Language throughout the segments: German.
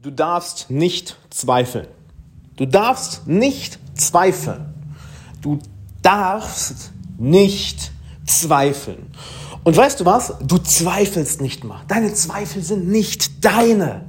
Du darfst nicht zweifeln. Du darfst nicht zweifeln. Du darfst nicht zweifeln. Und weißt du was? Du zweifelst nicht mal. Deine Zweifel sind nicht deine.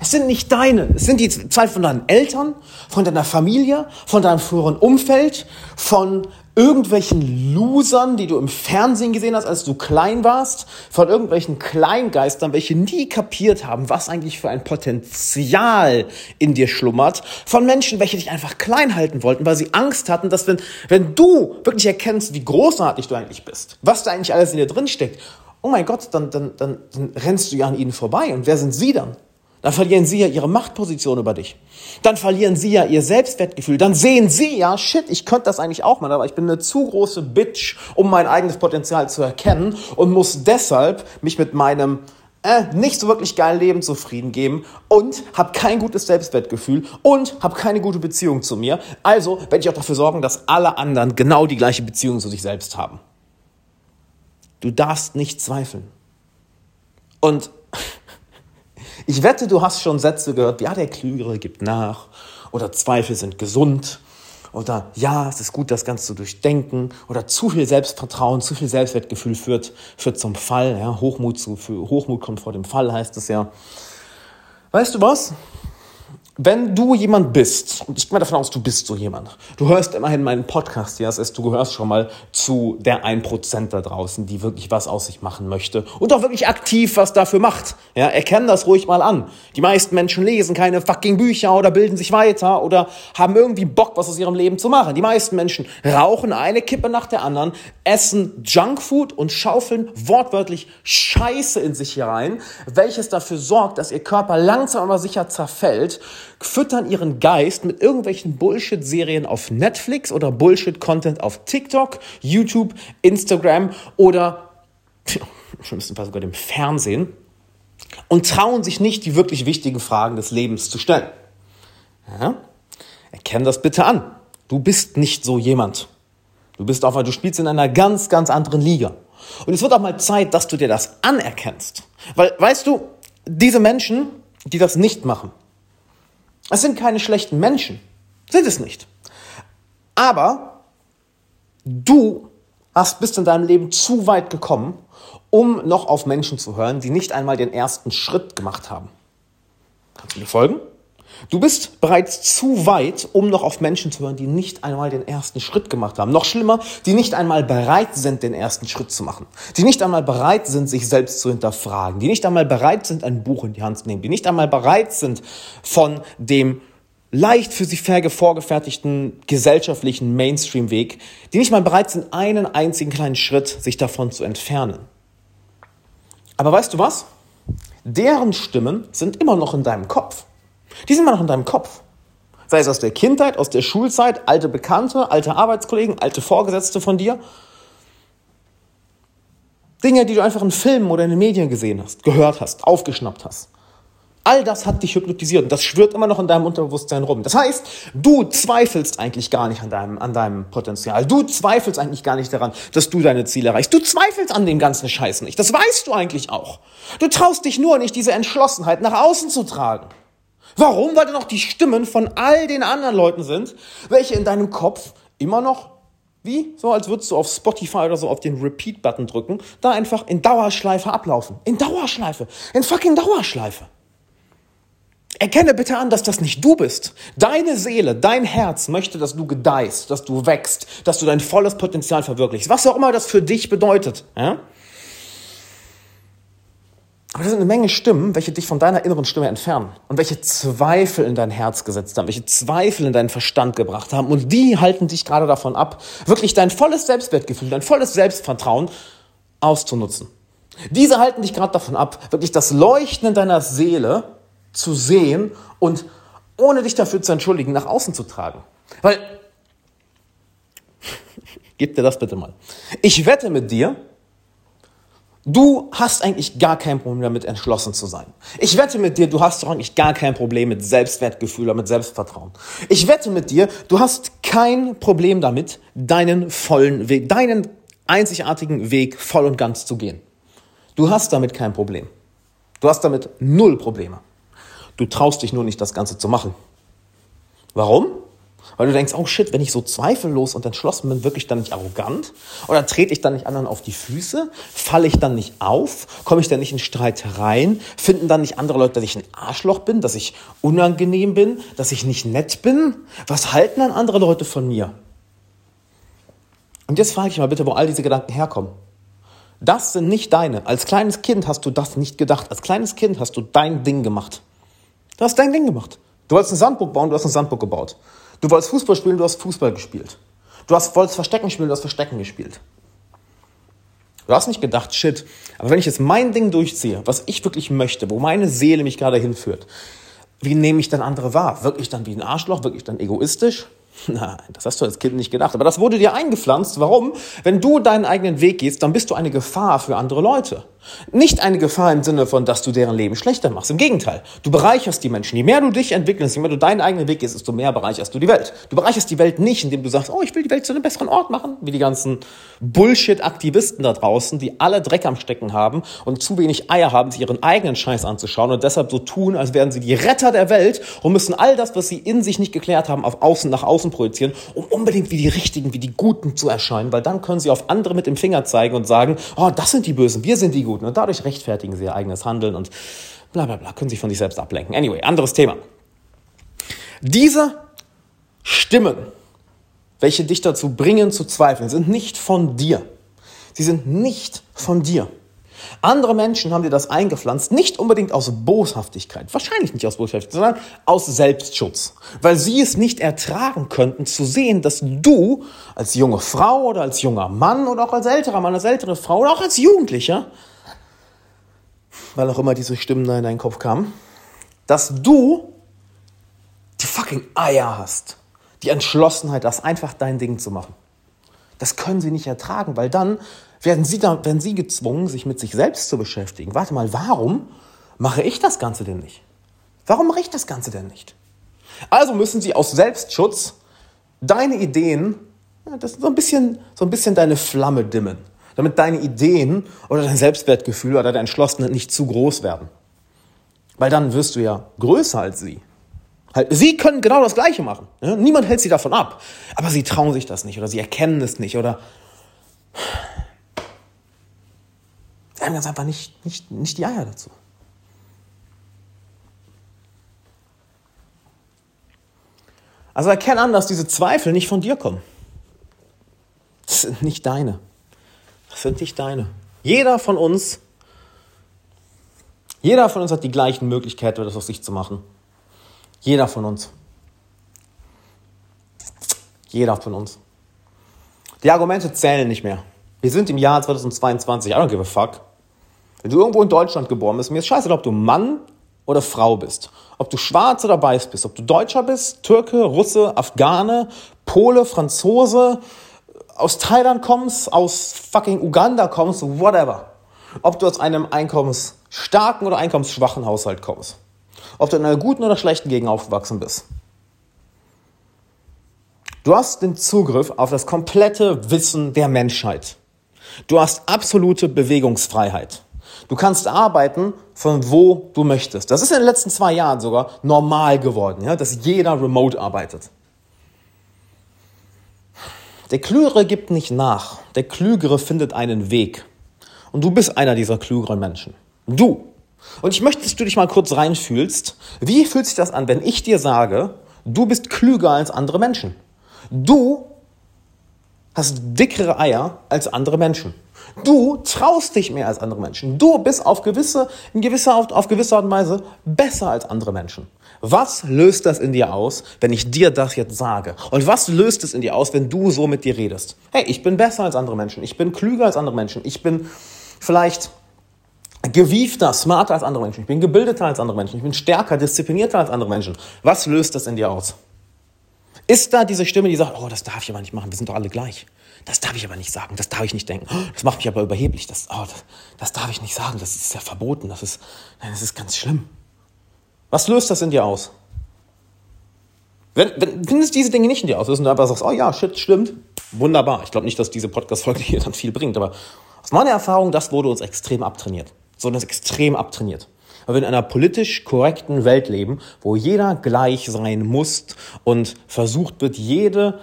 Es sind nicht deine. Es sind die Zweifel von deinen Eltern, von deiner Familie, von deinem früheren Umfeld, von irgendwelchen Losern, die du im Fernsehen gesehen hast, als du klein warst, von irgendwelchen Kleingeistern, welche nie kapiert haben, was eigentlich für ein Potenzial in dir schlummert, von Menschen, welche dich einfach klein halten wollten, weil sie Angst hatten, dass wenn, wenn du wirklich erkennst, wie großartig du eigentlich bist, was da eigentlich alles in dir drin steckt, oh mein Gott, dann, dann, dann, dann rennst du ja an ihnen vorbei. Und wer sind sie dann? Dann verlieren sie ja ihre Machtposition über dich. Dann verlieren sie ja ihr Selbstwertgefühl. Dann sehen sie ja, shit, ich könnte das eigentlich auch mal, aber ich bin eine zu große Bitch, um mein eigenes Potenzial zu erkennen und muss deshalb mich mit meinem äh, nicht so wirklich geilen Leben zufrieden geben und habe kein gutes Selbstwertgefühl und habe keine gute Beziehung zu mir. Also werde ich auch dafür sorgen, dass alle anderen genau die gleiche Beziehung zu sich selbst haben. Du darfst nicht zweifeln. Und ich wette, du hast schon Sätze gehört, ja, der Klügere gibt nach oder Zweifel sind gesund oder ja, es ist gut, das Ganze zu durchdenken oder zu viel Selbstvertrauen, zu viel Selbstwertgefühl führt, führt zum Fall. Ja, Hochmut, zu, Hochmut kommt vor dem Fall, heißt es ja. Weißt du was? Wenn du jemand bist, und ich gehe mal davon aus, du bist so jemand, du hörst immerhin meinen Podcast, ja, das heißt, du gehörst schon mal zu der 1% da draußen, die wirklich was aus sich machen möchte und auch wirklich aktiv was dafür macht. Ja, erkenn das ruhig mal an. Die meisten Menschen lesen keine fucking Bücher oder bilden sich weiter oder haben irgendwie Bock, was aus ihrem Leben zu machen. Die meisten Menschen rauchen eine Kippe nach der anderen, essen Junkfood und schaufeln wortwörtlich Scheiße in sich herein, welches dafür sorgt, dass ihr Körper langsam aber sicher zerfällt füttern ihren Geist mit irgendwelchen Bullshit-Serien auf Netflix oder Bullshit-Content auf TikTok, YouTube, Instagram oder im schlimmsten sogar dem Fernsehen und trauen sich nicht, die wirklich wichtigen Fragen des Lebens zu stellen. Ja? Erkenn das bitte an. Du bist nicht so jemand. Du bist auf, du spielst in einer ganz, ganz anderen Liga. Und es wird auch mal Zeit, dass du dir das anerkennst. Weil, weißt du, diese Menschen, die das nicht machen, es sind keine schlechten Menschen. Sind es nicht. Aber du hast bist in deinem Leben zu weit gekommen, um noch auf Menschen zu hören, die nicht einmal den ersten Schritt gemacht haben. Kannst du mir folgen? Du bist bereits zu weit, um noch auf Menschen zu hören, die nicht einmal den ersten Schritt gemacht haben. Noch schlimmer, die nicht einmal bereit sind, den ersten Schritt zu machen. Die nicht einmal bereit sind, sich selbst zu hinterfragen. Die nicht einmal bereit sind, ein Buch in die Hand zu nehmen. Die nicht einmal bereit sind, von dem leicht für sie vorgefertigten gesellschaftlichen Mainstream-Weg, die nicht mal bereit sind, einen einzigen kleinen Schritt sich davon zu entfernen. Aber weißt du was? Deren Stimmen sind immer noch in deinem Kopf. Die sind immer noch in deinem Kopf. Sei es aus der Kindheit, aus der Schulzeit, alte Bekannte, alte Arbeitskollegen, alte Vorgesetzte von dir. Dinge, die du einfach in Filmen oder in den Medien gesehen hast, gehört hast, aufgeschnappt hast. All das hat dich hypnotisiert und das schwirrt immer noch in deinem Unterbewusstsein rum. Das heißt, du zweifelst eigentlich gar nicht an deinem, an deinem Potenzial. Du zweifelst eigentlich gar nicht daran, dass du deine Ziele erreichst. Du zweifelst an dem ganzen Scheiß nicht. Das weißt du eigentlich auch. Du traust dich nur nicht, diese Entschlossenheit nach außen zu tragen. Warum? Weil da noch die Stimmen von all den anderen Leuten sind, welche in deinem Kopf immer noch, wie? So als würdest du auf Spotify oder so auf den Repeat-Button drücken, da einfach in Dauerschleife ablaufen. In Dauerschleife. In fucking Dauerschleife. Erkenne bitte an, dass das nicht du bist. Deine Seele, dein Herz möchte, dass du gedeihst, dass du wächst, dass du dein volles Potenzial verwirklichst. Was auch immer das für dich bedeutet. Ja? Aber das sind eine Menge Stimmen, welche dich von deiner inneren Stimme entfernen und welche Zweifel in dein Herz gesetzt haben, welche Zweifel in deinen Verstand gebracht haben. Und die halten dich gerade davon ab, wirklich dein volles Selbstwertgefühl, dein volles Selbstvertrauen auszunutzen. Diese halten dich gerade davon ab, wirklich das Leuchten in deiner Seele zu sehen und ohne dich dafür zu entschuldigen, nach außen zu tragen. Weil, gib dir das bitte mal. Ich wette mit dir, Du hast eigentlich gar kein Problem damit, entschlossen zu sein. Ich wette mit dir, du hast doch eigentlich gar kein Problem mit Selbstwertgefühl oder mit Selbstvertrauen. Ich wette mit dir, du hast kein Problem damit, deinen vollen Weg, deinen einzigartigen Weg voll und ganz zu gehen. Du hast damit kein Problem. Du hast damit null Probleme. Du traust dich nur nicht, das Ganze zu machen. Warum? Weil du denkst, oh shit, wenn ich so zweifellos und entschlossen bin, wirklich dann nicht arrogant? Oder trete ich dann nicht anderen auf die Füße? Falle ich dann nicht auf? Komme ich dann nicht in Streit rein? Finden dann nicht andere Leute, dass ich ein Arschloch bin, dass ich unangenehm bin, dass ich nicht nett bin? Was halten dann andere Leute von mir? Und jetzt frage ich mal bitte, wo all diese Gedanken herkommen. Das sind nicht deine. Als kleines Kind hast du das nicht gedacht. Als kleines Kind hast du dein Ding gemacht. Du hast dein Ding gemacht. Du wolltest ein Sandburg bauen, du hast ein Sandburg gebaut. Du wolltest Fußball spielen, du hast Fußball gespielt. Du hast, wolltest Verstecken spielen, du hast Verstecken gespielt. Du hast nicht gedacht, shit, aber wenn ich jetzt mein Ding durchziehe, was ich wirklich möchte, wo meine Seele mich gerade hinführt, wie nehme ich dann andere wahr? Wirklich dann wie ein Arschloch? Wirklich dann egoistisch? Nein, das hast du als Kind nicht gedacht. Aber das wurde dir eingepflanzt. Warum? Wenn du deinen eigenen Weg gehst, dann bist du eine Gefahr für andere Leute. Nicht eine Gefahr im Sinne von, dass du deren Leben schlechter machst. Im Gegenteil. Du bereicherst die Menschen. Je mehr du dich entwickelst, je mehr du deinen eigenen Weg gehst, desto mehr bereicherst du die Welt. Du bereicherst die Welt nicht, indem du sagst, oh, ich will die Welt zu einem besseren Ort machen, wie die ganzen Bullshit-Aktivisten da draußen, die alle Dreck am Stecken haben und zu wenig Eier haben, sich ihren eigenen Scheiß anzuschauen und deshalb so tun, als wären sie die Retter der Welt und müssen all das, was sie in sich nicht geklärt haben, auf außen, nach außen projizieren, um unbedingt wie die Richtigen, wie die Guten zu erscheinen, weil dann können sie auf andere mit dem Finger zeigen und sagen, oh, das sind die Bösen, wir sind die Guten und dadurch rechtfertigen sie ihr eigenes Handeln und bla bla bla, können sich von sich selbst ablenken. Anyway, anderes Thema. Diese Stimmen, welche dich dazu bringen zu zweifeln, sind nicht von dir. Sie sind nicht von dir. Andere Menschen haben dir das eingepflanzt, nicht unbedingt aus Boshaftigkeit, wahrscheinlich nicht aus Boshaftigkeit, sondern aus Selbstschutz, weil sie es nicht ertragen könnten zu sehen, dass du als junge Frau oder als junger Mann oder auch als älterer Mann, als ältere Frau oder auch als Jugendlicher, weil auch immer diese Stimmen da in deinen Kopf kamen, dass du die fucking Eier hast, die Entschlossenheit, das einfach dein Ding zu machen. Das können sie nicht ertragen, weil dann werden sie, da, werden sie gezwungen, sich mit sich selbst zu beschäftigen. Warte mal, warum mache ich das Ganze denn nicht? Warum mache ich das Ganze denn nicht? Also müssen sie aus Selbstschutz deine Ideen, ja, das so ein bisschen, so ein bisschen deine Flamme dimmen, damit deine Ideen oder dein Selbstwertgefühl oder deine Entschlossenheit nicht zu groß werden. Weil dann wirst du ja größer als sie. Halt, sie können genau das Gleiche machen. Ja? Niemand hält sie davon ab. Aber sie trauen sich das nicht oder sie erkennen es nicht oder sie haben ganz einfach nicht, nicht, nicht die Eier dazu. Also erkenn an, dass diese Zweifel nicht von dir kommen. Das sind nicht deine. Sind nicht deine. Jeder von uns, jeder von uns hat die gleichen Möglichkeiten, das aus sich zu machen. Jeder von uns. Jeder von uns. Die Argumente zählen nicht mehr. Wir sind im Jahr 2022. I don't give a fuck. Wenn du irgendwo in Deutschland geboren bist, mir ist scheiße, ob du Mann oder Frau bist. Ob du schwarz oder weiß bist. Ob du Deutscher bist, Türke, Russe, Afghane, Pole, Franzose, aus Thailand kommst, aus fucking Uganda kommst, whatever. Ob du aus einem einkommensstarken oder einkommensschwachen Haushalt kommst. Ob du in einer guten oder schlechten Gegend aufgewachsen bist. Du hast den Zugriff auf das komplette Wissen der Menschheit. Du hast absolute Bewegungsfreiheit. Du kannst arbeiten von wo du möchtest. Das ist in den letzten zwei Jahren sogar normal geworden, ja, dass jeder remote arbeitet. Der Klügere gibt nicht nach. Der Klügere findet einen Weg. Und du bist einer dieser klügeren Menschen. Du. Und ich möchte, dass du dich mal kurz reinfühlst. Wie fühlt sich das an, wenn ich dir sage, du bist klüger als andere Menschen? Du hast dickere Eier als andere Menschen. Du traust dich mehr als andere Menschen. Du bist auf gewisse, in gewisser, auf, auf gewisse Art und Weise besser als andere Menschen. Was löst das in dir aus, wenn ich dir das jetzt sage? Und was löst es in dir aus, wenn du so mit dir redest? Hey, ich bin besser als andere Menschen. Ich bin klüger als andere Menschen. Ich bin vielleicht gewiefter, smarter als andere Menschen. Ich bin gebildeter als andere Menschen. Ich bin stärker, disziplinierter als andere Menschen. Was löst das in dir aus? Ist da diese Stimme, die sagt, oh, das darf ich aber nicht machen, wir sind doch alle gleich. Das darf ich aber nicht sagen, das darf ich nicht denken. Das macht mich aber überheblich. Das, oh, das, das darf ich nicht sagen, das ist ja verboten, das ist, das ist ganz schlimm. Was löst das in dir aus? Wenn, wenn, wenn es diese Dinge nicht in dir auslösen du einfach sagst, oh ja, shit, stimmt, wunderbar. Ich glaube nicht, dass diese Podcast-Folge hier dann viel bringt, aber aus meiner Erfahrung, das wurde uns extrem abtrainiert. So uns extrem abtrainiert. Weil wir in einer politisch korrekten Welt leben, wo jeder gleich sein muss und versucht wird, jede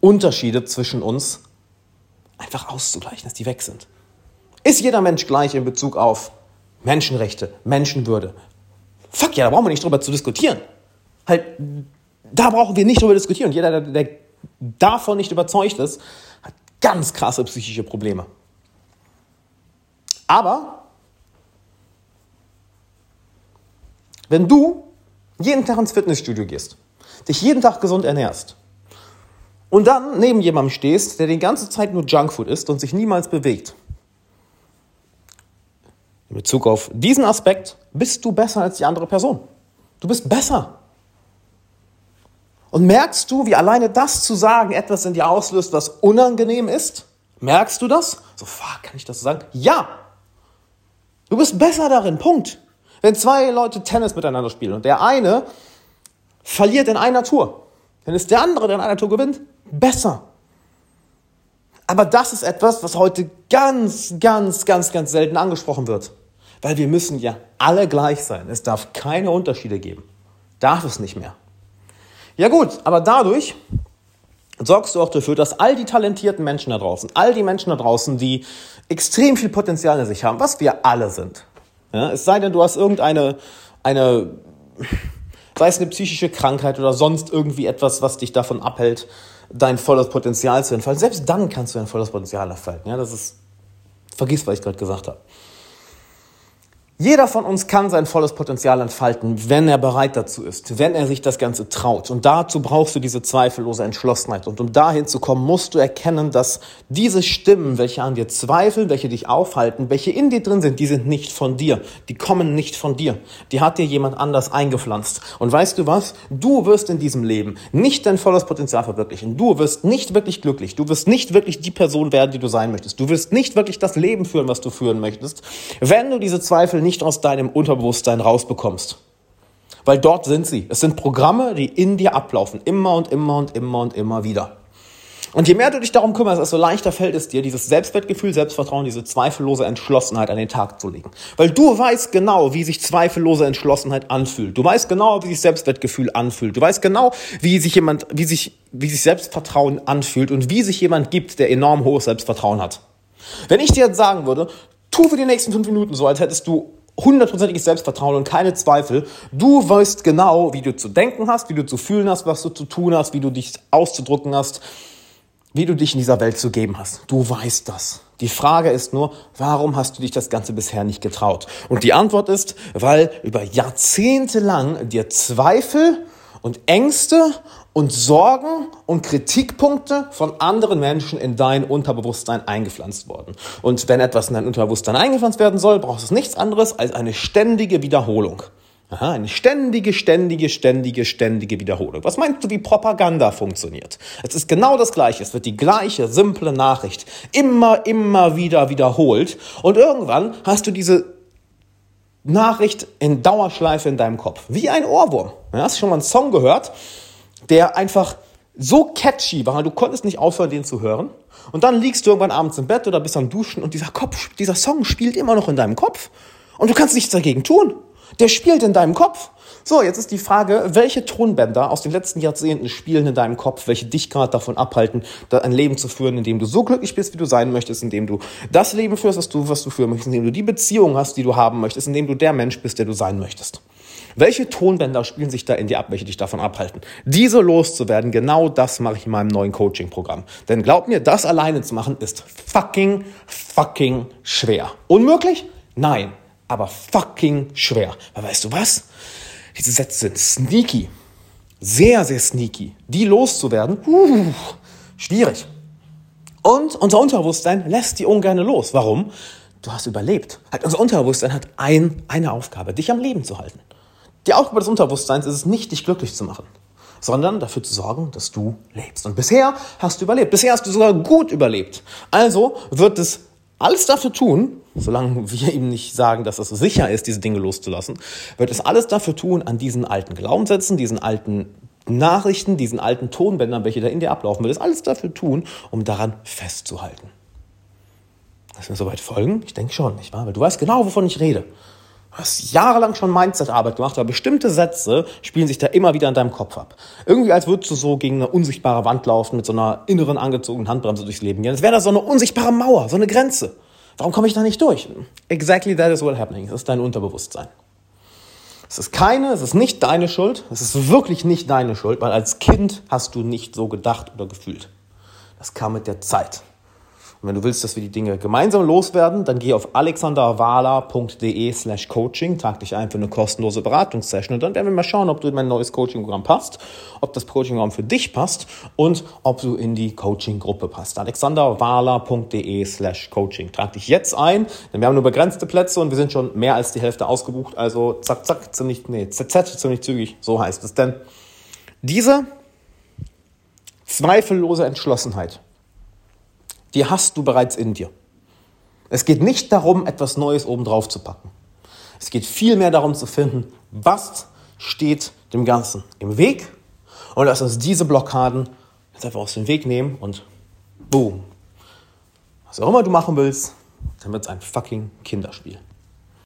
Unterschiede zwischen uns einfach auszugleichen, dass die weg sind. Ist jeder Mensch gleich in Bezug auf Menschenrechte, Menschenwürde? Fuck ja, da brauchen wir nicht drüber zu diskutieren. Halt, da brauchen wir nicht drüber diskutieren. Jeder, der, der davon nicht überzeugt ist, hat ganz krasse psychische Probleme. Aber wenn du jeden Tag ins Fitnessstudio gehst, dich jeden Tag gesund ernährst und dann neben jemandem stehst, der die ganze Zeit nur Junkfood isst und sich niemals bewegt, in Bezug auf diesen Aspekt bist du besser als die andere Person. Du bist besser. Und merkst du, wie alleine das zu sagen etwas in dir auslöst, was unangenehm ist? Merkst du das? So, fuck, kann ich das sagen? Ja! Du bist besser darin, Punkt. Wenn zwei Leute Tennis miteinander spielen und der eine verliert in einer Tour, dann ist der andere, der in einer Tour gewinnt, besser. Aber das ist etwas, was heute ganz, ganz, ganz, ganz selten angesprochen wird. Weil wir müssen ja alle gleich sein. Es darf keine Unterschiede geben. Darf es nicht mehr. Ja gut, aber dadurch sorgst du auch dafür, dass all die talentierten Menschen da draußen, all die Menschen da draußen, die extrem viel Potenzial in sich haben, was wir alle sind. Ja, es sei denn, du hast irgendeine, eine, sei es eine psychische Krankheit oder sonst irgendwie etwas, was dich davon abhält, dein volles Potenzial zu entfalten. Selbst dann kannst du dein volles Potenzial entfalten. Ja, das ist, vergiss, was ich gerade gesagt habe. Jeder von uns kann sein volles Potenzial entfalten, wenn er bereit dazu ist, wenn er sich das Ganze traut. Und dazu brauchst du diese zweifellose Entschlossenheit. Und um dahin zu kommen, musst du erkennen, dass diese Stimmen, welche an dir zweifeln, welche dich aufhalten, welche in dir drin sind, die sind nicht von dir. Die kommen nicht von dir. Die hat dir jemand anders eingepflanzt. Und weißt du was? Du wirst in diesem Leben nicht dein volles Potenzial verwirklichen. Du wirst nicht wirklich glücklich. Du wirst nicht wirklich die Person werden, die du sein möchtest. Du wirst nicht wirklich das Leben führen, was du führen möchtest, wenn du diese Zweifel nicht nicht aus deinem Unterbewusstsein rausbekommst. Weil dort sind sie. Es sind Programme, die in dir ablaufen. Immer und immer und immer und immer wieder. Und je mehr du dich darum kümmerst, desto leichter fällt es dir, dieses Selbstwertgefühl, Selbstvertrauen, diese zweifellose Entschlossenheit an den Tag zu legen. Weil du weißt genau, wie sich zweifellose Entschlossenheit anfühlt. Du weißt genau, wie sich Selbstwertgefühl anfühlt. Du weißt genau, wie sich jemand, wie sich, wie sich Selbstvertrauen anfühlt und wie sich jemand gibt, der enorm hohes Selbstvertrauen hat. Wenn ich dir jetzt sagen würde, tu für die nächsten fünf Minuten so, als hättest du hundertprozentiges Selbstvertrauen und keine Zweifel. Du weißt genau, wie du zu denken hast, wie du zu fühlen hast, was du zu tun hast, wie du dich auszudrücken hast, wie du dich in dieser Welt zu geben hast. Du weißt das. Die Frage ist nur, warum hast du dich das Ganze bisher nicht getraut? Und die Antwort ist, weil über Jahrzehnte lang dir Zweifel und Ängste und Sorgen und Kritikpunkte von anderen Menschen in dein Unterbewusstsein eingepflanzt worden. Und wenn etwas in dein Unterbewusstsein eingepflanzt werden soll, brauchst du nichts anderes als eine ständige Wiederholung. Aha, eine ständige, ständige, ständige, ständige Wiederholung. Was meinst du, wie Propaganda funktioniert? Es ist genau das Gleiche. Es wird die gleiche simple Nachricht immer, immer wieder wiederholt. Und irgendwann hast du diese Nachricht in Dauerschleife in deinem Kopf. Wie ein Ohrwurm. Hast du schon mal einen Song gehört, der einfach so catchy war, du konntest nicht aufhören, den zu hören. Und dann liegst du irgendwann abends im Bett oder bist am Duschen und dieser Kopf, dieser Song spielt immer noch in deinem Kopf. Und du kannst nichts dagegen tun. Der spielt in deinem Kopf. So, jetzt ist die Frage, welche Tonbänder aus den letzten Jahrzehnten spielen in deinem Kopf, welche dich gerade davon abhalten, ein Leben zu führen, in dem du so glücklich bist, wie du sein möchtest, in dem du das Leben führst, was du, was du führen möchtest, in dem du die Beziehung hast, die du haben möchtest, in dem du der Mensch bist, der du sein möchtest. Welche Tonbänder spielen sich da in dir ab, welche dich davon abhalten? Diese loszuwerden, genau das mache ich in meinem neuen Coaching-Programm. Denn glaub mir, das alleine zu machen ist fucking, fucking schwer. Unmöglich? Nein aber fucking schwer. Weil weißt du was? Diese Sätze sind sneaky. Sehr, sehr sneaky. Die loszuwerden, uh, schwierig. Und unser Unterbewusstsein lässt die ungern los. Warum? Du hast überlebt. Halt, unser Unterbewusstsein hat ein, eine Aufgabe, dich am Leben zu halten. Die Aufgabe des Unterbewusstseins ist es nicht, dich glücklich zu machen, sondern dafür zu sorgen, dass du lebst. Und bisher hast du überlebt. Bisher hast du sogar gut überlebt. Also wird es alles dafür tun, solange wir ihm nicht sagen, dass es sicher ist, diese Dinge loszulassen, wird es alles dafür tun, an diesen alten Glaubenssätzen, diesen alten Nachrichten, diesen alten Tonbändern, welche da in dir ablaufen, wird es alles dafür tun, um daran festzuhalten. Du mir soweit folgen? Ich denke schon, nicht wahr? Weil du weißt genau, wovon ich rede. Hast jahrelang schon Mindset-Arbeit gemacht, aber bestimmte Sätze spielen sich da immer wieder in deinem Kopf ab. Irgendwie als würdest du so gegen eine unsichtbare Wand laufen mit so einer inneren angezogenen Handbremse durchs Leben gehen. Es wäre da so eine unsichtbare Mauer, so eine Grenze. Warum komme ich da nicht durch? Exactly that is what happening. Das ist dein Unterbewusstsein. Es ist keine, es ist nicht deine Schuld. Es ist wirklich nicht deine Schuld, weil als Kind hast du nicht so gedacht oder gefühlt. Das kam mit der Zeit. Und wenn du willst, dass wir die Dinge gemeinsam loswerden, dann geh auf alexanderwala.de slash coaching, trag dich ein für eine kostenlose Beratungssession und dann werden wir mal schauen, ob du in mein neues Coaching-Programm passt, ob das Coaching-Programm für dich passt und ob du in die Coaching-Gruppe passt. alexanderwala.de slash coaching. Trag dich jetzt ein, denn wir haben nur begrenzte Plätze und wir sind schon mehr als die Hälfte ausgebucht, also zack, zack, ziemlich, nee, ZZ, ziemlich zügig, so heißt es. Denn diese zweifellose Entschlossenheit, die hast du bereits in dir. Es geht nicht darum, etwas Neues obendrauf zu packen. Es geht vielmehr darum zu finden, was steht dem Ganzen im Weg und lass uns diese Blockaden jetzt einfach aus dem Weg nehmen und boom. Was auch immer du machen willst, dann wird es ein fucking Kinderspiel.